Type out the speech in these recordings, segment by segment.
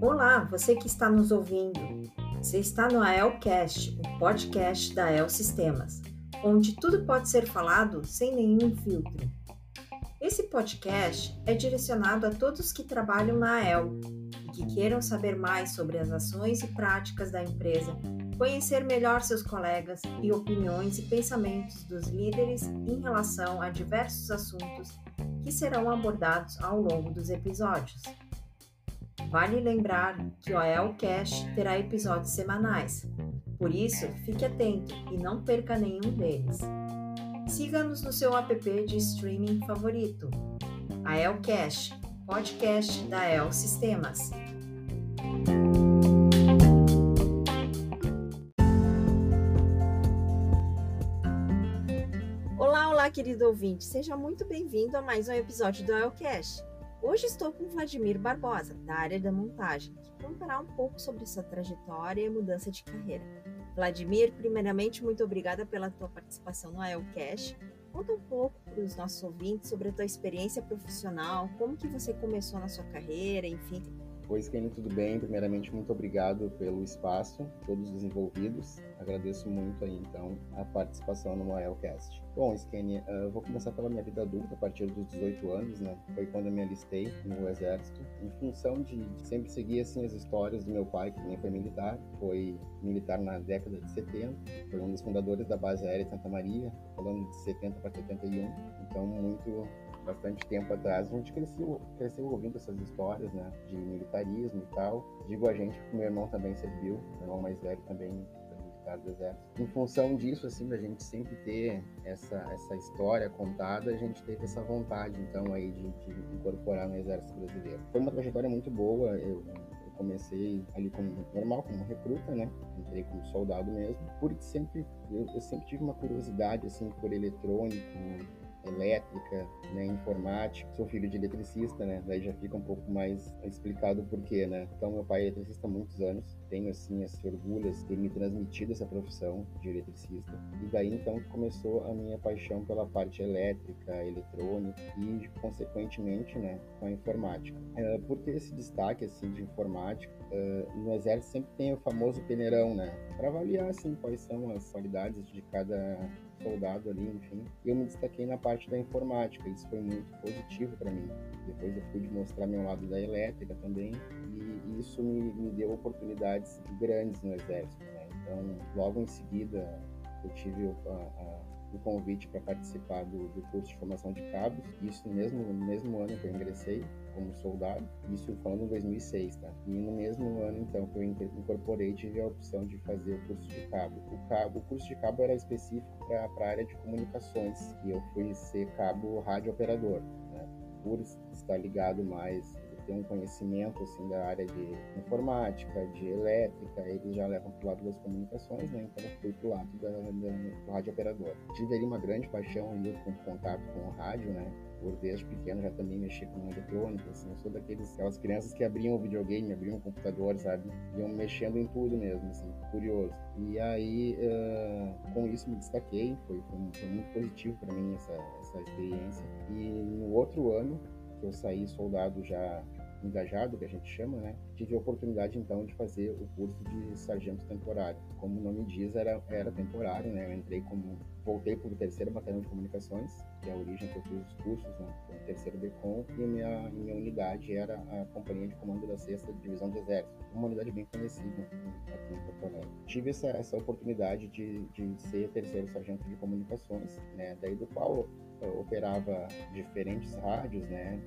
Olá, você que está nos ouvindo. Você está no AELcast, o podcast da AEL Sistemas, onde tudo pode ser falado sem nenhum filtro. Esse podcast é direcionado a todos que trabalham na AEL e que queiram saber mais sobre as ações e práticas da empresa, conhecer melhor seus colegas e opiniões e pensamentos dos líderes em relação a diversos assuntos que serão abordados ao longo dos episódios. Vale lembrar que o AELcast terá episódios semanais, por isso fique atento e não perca nenhum deles. Siga-nos no seu app de streaming favorito. AELcast, podcast da AEL Sistemas. Olá, querido ouvinte. Seja muito bem-vindo a mais um episódio do AELcast. Hoje estou com Vladimir Barbosa, da área da montagem, que contará um pouco sobre sua trajetória e mudança de carreira. Vladimir, primeiramente, muito obrigada pela tua participação no AELcast. Conta um pouco para os nossos ouvintes sobre a tua experiência profissional, como que você começou na sua carreira, enfim. Oi, Kenny, tudo bem? Primeiramente, muito obrigado pelo espaço, todos os envolvidos. Agradeço muito aí, então, a participação no Moelcast. Bom, Skenny, uh, vou começar pela minha vida adulta, a partir dos 18 anos, né? Foi quando eu me alistei no Exército, em função de, sempre seguir, assim, as histórias do meu pai, que também foi militar. Foi militar na década de 70, foi um dos fundadores da base aérea Santa Maria, falando de 70 para 71. Então, muito bastante tempo atrás, a gente cresceu, cresceu ouvindo essas histórias, né, de militarismo e tal. Digo a gente porque meu irmão também serviu, meu irmão mais velho também militar do exército. Em função disso, assim, da gente sempre ter essa, essa história contada, a gente teve essa vontade, então, aí de, de incorporar no exército brasileiro. Foi uma trajetória muito boa, eu comecei ali como normal, como recruta, né? Entrei como soldado mesmo, porque sempre eu, eu, sempre tive uma curiosidade assim por eletrônico, elétrica, né, informática. Sou filho de eletricista, né? Daí já fica um pouco mais explicado o porquê, né? Então, meu pai é eletricista há muitos anos. Tenho, assim, esse orgulho de ter me transmitido essa profissão de eletricista. E daí, então, começou a minha paixão pela parte elétrica, eletrônica e, consequentemente, né, com a informática. Uh, por ter esse destaque, assim, de informática, uh, no Exército sempre tem o famoso peneirão, né? Para avaliar, assim, quais são as qualidades de cada soldado ali, enfim. E eu me destaquei na parte da informática, isso foi muito positivo para mim. Depois eu pude mostrar meu lado da elétrica também, e isso me, me deu oportunidades grandes no Exército. Né? Então, logo em seguida, eu tive a, a, o convite para participar do, do, curso de formação de cabos, isso no mesmo, no mesmo ano que eu ingressei como soldado, isso falando em 2006, tá? E no mesmo ano, então, que eu incorporei, tive a opção de fazer o curso de cabo. O, cabo, o curso de cabo era específico para a área de comunicações, e eu fui ser cabo rádio operador, né? Por estar ligado mais ter um conhecimento assim da área de informática, de elétrica, eles já levam para o lado das comunicações, né? Então eu fui para o lado da, da, do rádio operador. Tive ali uma grande paixão ali com contato com o rádio, né? Por desde pequeno já também mexi com eletrônica, assim, eu sou daqueles, aquelas crianças que abriam o videogame, abriam o computador, sabe? Iam mexendo em tudo mesmo, assim, curioso. E aí, uh, com isso me destaquei, foi, foi, foi muito positivo para mim essa, essa experiência. E no outro ano, que eu saí soldado já engajado, que a gente chama, né? Tive a oportunidade então de fazer o curso de sargento temporário. Como o nome diz, era, era temporário, né? Eu entrei como voltei para o terceiro batalhão de comunicações, que é a origem que eu fiz os cursos, né? O terceiro DECOM, e minha, minha unidade era a Companhia de Comando da Sexta Divisão do Exército, uma unidade bem conhecida aqui em Porto Alegre. Tive essa, essa oportunidade de, de ser terceiro sargento de comunicações, né? Daí do qual operava diferentes rádios, né?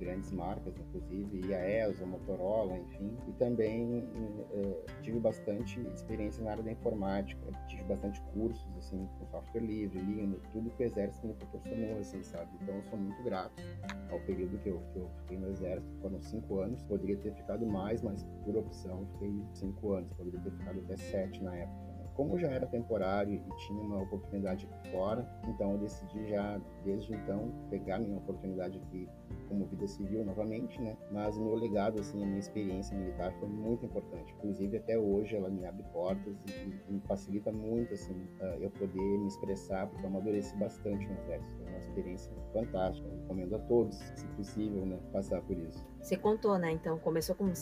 Grandes marcas, inclusive IAES, a Motorola, enfim. E também uh, tive bastante experiência na área da informática, tive bastante cursos, assim, com software livre, Linux, tudo que o Exército me proporcionou, assim, sabe? Então eu sou muito grato ao período que eu, que eu fiquei no Exército, foram cinco anos. Poderia ter ficado mais, mas por opção fiquei cinco anos, poderia ter ficado até sete na época. Como já era temporário e tinha uma oportunidade aqui fora, então eu decidi já, desde então, pegar minha oportunidade aqui como vida civil novamente, né? Mas o meu legado, assim, a minha experiência militar foi muito importante. Inclusive, até hoje, ela me abre portas e, me facilita muito, assim, eu poder me expressar, porque eu amadureci bastante no Exército. Foi uma experiência fantástica. Eu recomendo a todos, se possível, né, passar por isso. Você contou, né? Então, começou como uh,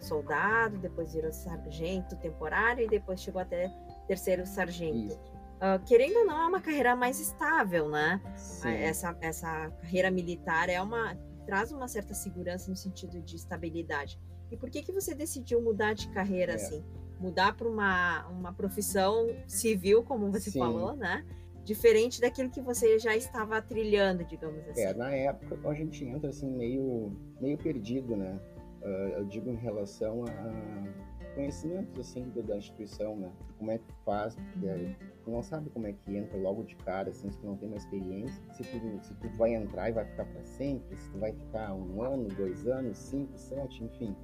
soldado, depois virou sargento temporário e depois chegou até terceiro sargento. Uh, querendo ou não, é uma carreira mais estável, né? Sim. Essa, essa carreira militar é uma traz uma certa segurança no sentido de estabilidade. E por que que você decidiu mudar de carreira é. assim? Mudar para uma, uma profissão civil, como você Sim. falou, né? Diferente daquilo que você já estava trilhando, digamos assim. É, na época a gente entra assim meio, meio perdido, né? Uh, eu digo em relação a conhecimentos assim da instituição, né? Como é que faz, porque uhum. tu não sabe como é que entra logo de cara, assim, se tu não tem uma experiência, se tu, se tu vai entrar e vai ficar para sempre, se tu vai ficar um ano, dois anos, cinco, sete, enfim.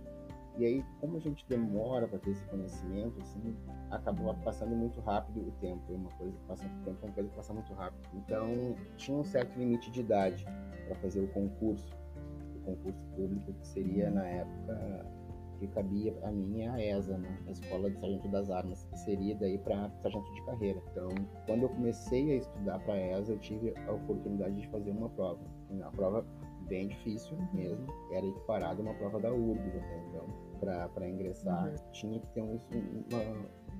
E aí, como a gente demora para ter esse conhecimento, assim, acabou passando muito rápido o tempo. Uma coisa que passa muito tempo, é uma coisa que passa muito rápido. Então, tinha um certo limite de idade para fazer o concurso, o concurso público que seria na época que cabia a mim a ESA, né? a Escola de Sargento das Armas, que seria daí para sargento de carreira. Então, quando eu comecei a estudar para a ESA, eu tive a oportunidade de fazer uma prova. A prova bem difícil mesmo, era equiparada a uma prova da URGS até então, para ingressar, uhum. tinha que ter um, uma,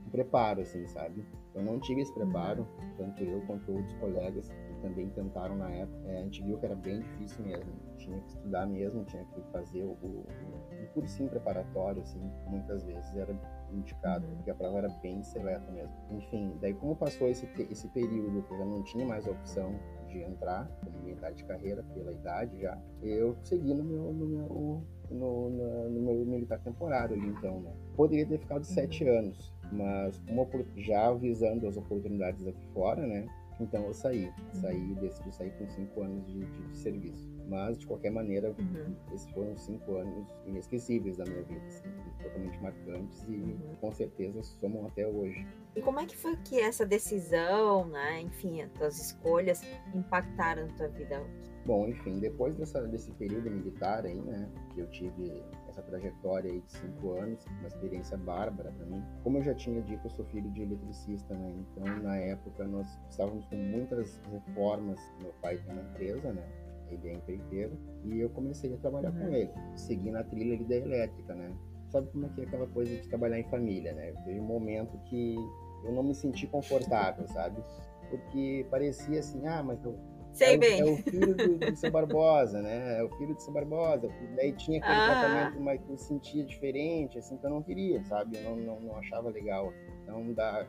um preparo, assim, sabe? Eu não tive esse preparo, tanto eu quanto outros colegas que também tentaram na época. É, a gente viu que era bem difícil mesmo. Tinha que estudar mesmo, tinha que fazer o, o, um cursinho preparatório, assim, muitas vezes era indicado, uhum. porque a prova era bem seleta mesmo. Enfim, daí como passou esse, esse período que eu já não tinha mais opção de entrar como militar de carreira pela idade já, eu segui no meu, no meu, no, no, no meu militar temporário ali então, né? Poderia ter ficado uhum. sete anos, mas como já visando as oportunidades aqui fora, né? Então eu saí, uhum. saí, decidi sair com cinco anos de, de, de serviço. Mas, de qualquer maneira, uhum. esses foram cinco anos inesquecíveis da minha vida, assim, totalmente marcantes e uhum. com certeza somam até hoje. E como é que foi que essa decisão, né, enfim, as tuas escolhas impactaram a tua vida? Bom, enfim, depois dessa, desse período militar aí, né, que eu tive essa trajetória aí de cinco anos, uma experiência bárbara para mim. Como eu já tinha dito, eu sou filho de eletricista, né? Então, na época, nós estávamos com muitas reformas. Meu pai tem uma empresa, né? ele é empreiteiro, e eu comecei a trabalhar uhum. com ele, seguindo a trilha da elétrica, né? Sabe como é que é aquela coisa de trabalhar em família, né? Teve um momento que eu não me senti confortável, sabe? Porque parecia assim, ah, mas eu, Sei é, bem. O, é o filho do, do seu Barbosa, né? É o filho do seu Barbosa. Daí tinha aquele ah. tratamento mas que eu sentia diferente, assim, que eu não queria, sabe? Eu não, não, não achava legal. Então, da,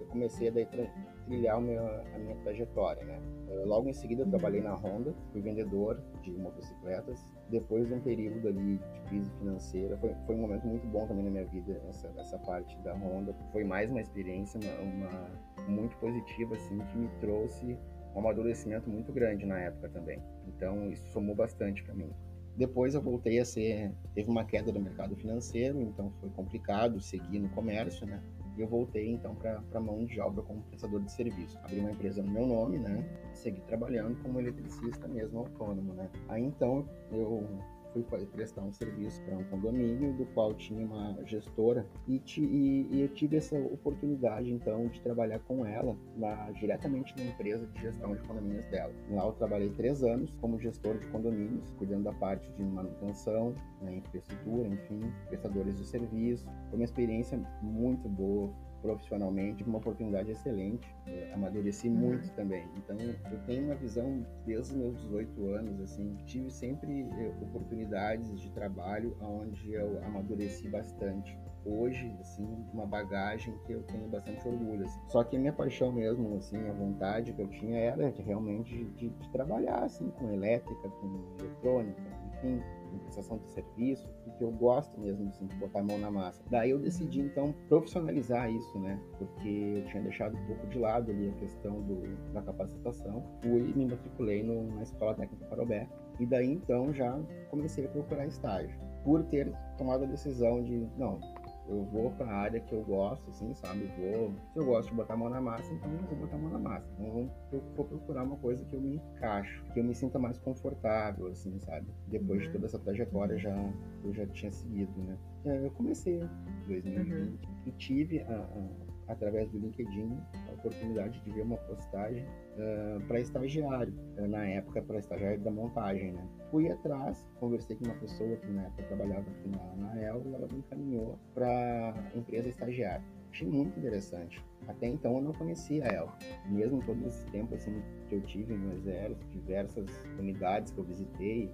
eu comecei a daí trilhar meu, a minha trajetória, né? Logo em seguida, eu trabalhei na Honda, fui vendedor de motocicletas. Depois de um período ali de crise financeira, foi, foi um momento muito bom também na minha vida, essa, essa parte da Honda. Foi mais uma experiência, uma, uma muito positiva, assim, que me trouxe um amadurecimento muito grande na época também. Então, isso somou bastante para mim. Depois eu voltei a ser, teve uma queda do mercado financeiro, então foi complicado seguir no comércio, né? E eu voltei então para a mão de obra como prestador de serviço. Abri uma empresa no meu nome, né? Segui trabalhando como eletricista mesmo, autônomo, né? Aí então eu fui prestar um serviço para um condomínio do qual tinha uma gestora e, e, e, eu tive essa oportunidade então de trabalhar com ela na, diretamente na empresa de gestão de condomínios dela. Lá eu trabalhei três anos como gestor de condomínios, cuidando da parte de manutenção, né, infraestrutura, enfim, prestadores de serviço. Foi uma experiência muito boa profissionalmente, uma oportunidade excelente. Eu amadureci uhum. muito também. Então, eu tenho uma visão desde os meus 18 anos, assim, tive sempre eh, oportunidades de trabalho onde eu amadureci bastante. Hoje, assim, uma bagagem que eu tenho bastante orgulho. Assim. Só que a minha paixão mesmo, assim, a vontade que eu tinha era de, realmente de, de, trabalhar, assim, com elétrica, com eletrônica, enfim, prestação de serviço, porque eu gosto mesmo assim, de botar a mão na massa. Daí eu decidi então profissionalizar isso, né? Porque eu tinha deixado um pouco de lado ali a questão do, da capacitação. Fui e me matriculei no, na Escola Técnica Parobé. E daí então já comecei a procurar estágio. Por ter tomado a decisão de, não, eu vou para a área que eu gosto, assim, sabe? Vou, se eu gosto de botar a mão na massa, então eu vou botar a mão na massa. Então eu vou procurar uma coisa que eu me encaixo, que eu me sinta mais confortável, assim, sabe? Depois uhum. de toda essa trajetória já eu já tinha seguido, né? Eu comecei em 2020 uhum. e tive a, a, através do LinkedIn a oportunidade de ver uma postagem uh, para estagiário, uh, na época para estagiário da montagem, né? Fui atrás, conversei com uma pessoa que na época trabalhava aqui na, na El e ela me encaminhou para empresa estagiária. Achei muito interessante. Até então eu não conhecia ela. Mesmo todo esse tempo assim, que eu tive no exército, diversas unidades que eu visitei,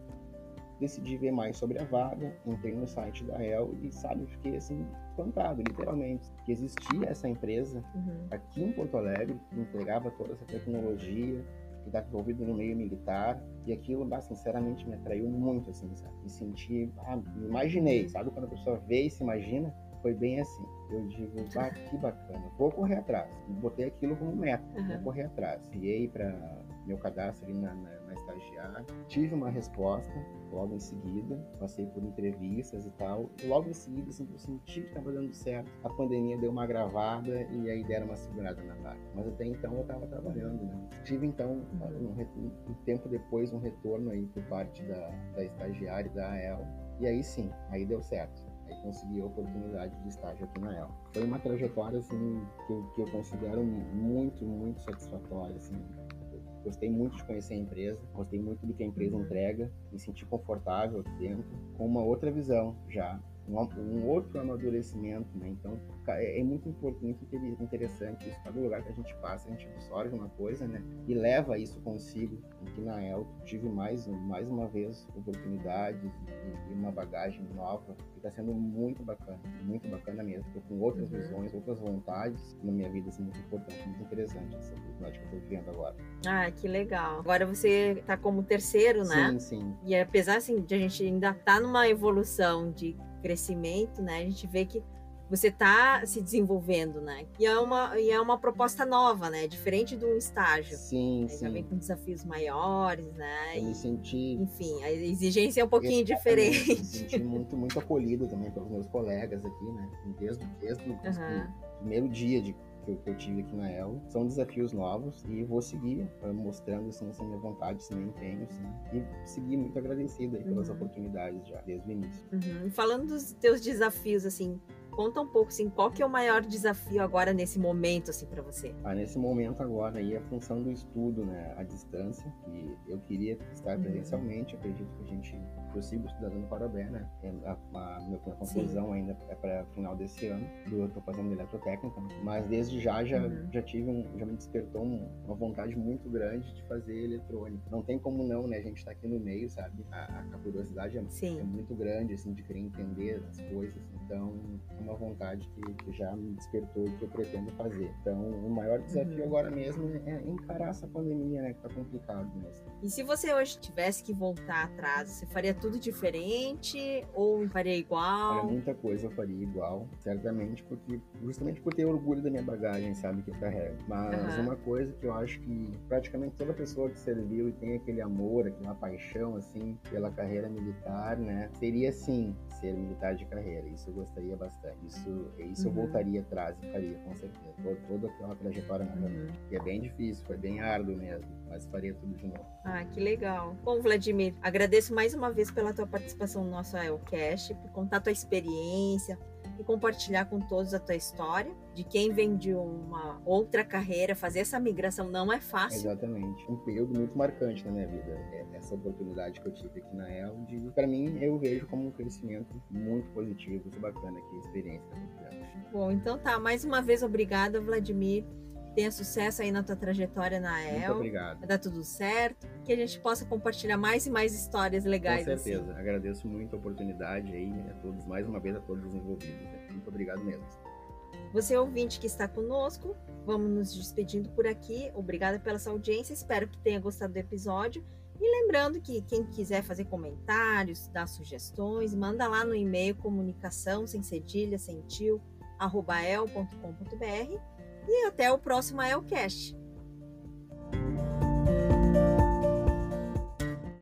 decidi ver mais sobre a vaga, entrei no site da El e, sabe, fiquei assim, espantado, literalmente, que existia essa empresa uhum. aqui em Porto Alegre que entregava toda essa tecnologia, que está envolvido no meio militar, e aquilo, bah, sinceramente, me atraiu muito, assim, sabe? Me senti, ah, me imaginei, sabe? Quando a pessoa vê e se imagina, foi bem assim. Eu digo, ah, que bacana, vou correr atrás. Botei aquilo como meta, uhum. vou correr atrás. Enviei para meu cadastro ali na, na, na estagiária, tive uma resposta logo em seguida, passei por entrevistas e tal, e logo em seguida assim, eu senti que estava dando certo, a pandemia deu uma gravada e aí deram uma segurada na vaga. Mas até então eu estava trabalhando, né? Tive então, um, um, tempo depois, um retorno aí por parte da, da estagiária da AEL, e aí sim, aí deu certo aí consegui a oportunidade de estágio aqui na El. Foi uma trajetória assim que eu, que eu considero muito, muito satisfatória assim. Gostei muito de conhecer a empresa, gostei muito do que a empresa entrega, me senti confortável aqui dentro, com uma outra visão já um, um, outro amadurecimento, né? Então é, é, muito importante e interessante isso. Cada lugar que a gente passa, a gente absorve uma coisa, né? E leva isso consigo. Aqui na El tive mais, mais uma vez oportunidades e, e uma bagagem nova está sendo muito bacana, muito bacana mesmo. Estou com outras uhum. visões, outras vontades na minha vida, assim, muito importante, muito interessante essa oportunidade que eu estou vivendo agora. Ah, que legal. Agora você está como terceiro, né? Sim, sim. E apesar assim de a gente ainda estar tá numa evolução de crescimento, né? A gente vê que você está se desenvolvendo, né? E é uma e é uma proposta nova, né? Diferente do estágio. Sim, né? sim. Já vem com desafios maiores, né? Eu me senti. Enfim, a exigência é um pouquinho Exatamente. diferente. Me senti muito muito acolhido também pelos meus colegas aqui, né? Desde desde uhum. o primeiro dia de que eu, que eu tive aqui na El. São desafios novos e vou seguir uh, mostrando assim, essa minha vontade, esse meu empenho, assim, e seguir muito agradecido aí pelas uhum. oportunidades já desde o início. Uhum. Falando dos teus desafios, assim, conta um pouco, assim, qual que é o maior desafio agora nesse momento, assim, para você? Ah, nesse momento agora aí a função do estudo, né, à distância, que eu queria estar uhum. presencialmente, acredito que a gente consiga estudando no Parabé, né, é, a, a, minha conclusão Sim. ainda é para final desse ano, eu estou fazendo eletrotécnica, mas desde já já, uhum. já tive um, já me despertou um, uma vontade muito grande de fazer eletrônica. Não tem como não, né, a gente está aqui no meio, sabe, a, a curiosidade é, é, muito grande, assim, de querer entender as coisas, então é uma vontade que, que, já me despertou e que eu pretendo fazer. Então, o maior desafio uhum. agora mesmo é encarar essa pandemia, né? Que tá complicado mesmo. E se você hoje tivesse que voltar atrás, você faria tudo diferente ou faria igual? Olha, muita coisa eu faria igual, certamente, porque justamente por ter orgulho da minha bagagem, sabe, que eu carrego. Mas uhum. uma coisa que eu acho que praticamente toda pessoa que serviu e tem aquele amor, aquela paixão, assim, pela carreira militar, né? Seria, sim, ser militar de carreira. Isso eu gostaria bastante. Isso, isso uhum. eu voltaria atrás e faria, com certeza. Toda, toda aquela trajetória. Uhum. E é bem difícil, foi bem árduo mesmo, mas faria tudo de novo. Ah, que legal. Bom, Vladimir, agradeço mais uma vez pela tua participação no nosso IELCast, por contar tua experiência, e compartilhar com todos a tua história, de quem vem de uma outra carreira, fazer essa migração não é fácil. Exatamente. Um período muito marcante na minha vida. É, essa oportunidade que eu tive aqui na El, para mim, eu vejo como um crescimento muito positivo, muito bacana aqui, a experiência Bom, então tá. Mais uma vez, obrigada, Vladimir tenha sucesso aí na tua trajetória na El. Muito obrigado. Vai dar tudo certo. Que a gente possa compartilhar mais e mais histórias legais. Com certeza. Assim. Agradeço muito a oportunidade aí a todos, mais uma vez a todos os envolvidos. Né? Muito obrigado mesmo. Você ouvinte que está conosco, vamos nos despedindo por aqui. Obrigada pela sua audiência. Espero que tenha gostado do episódio. E lembrando que quem quiser fazer comentários, dar sugestões, manda lá no e-mail comunicação sem cedilha, sem tio, arroba el.com.br e até o próximo Elcast.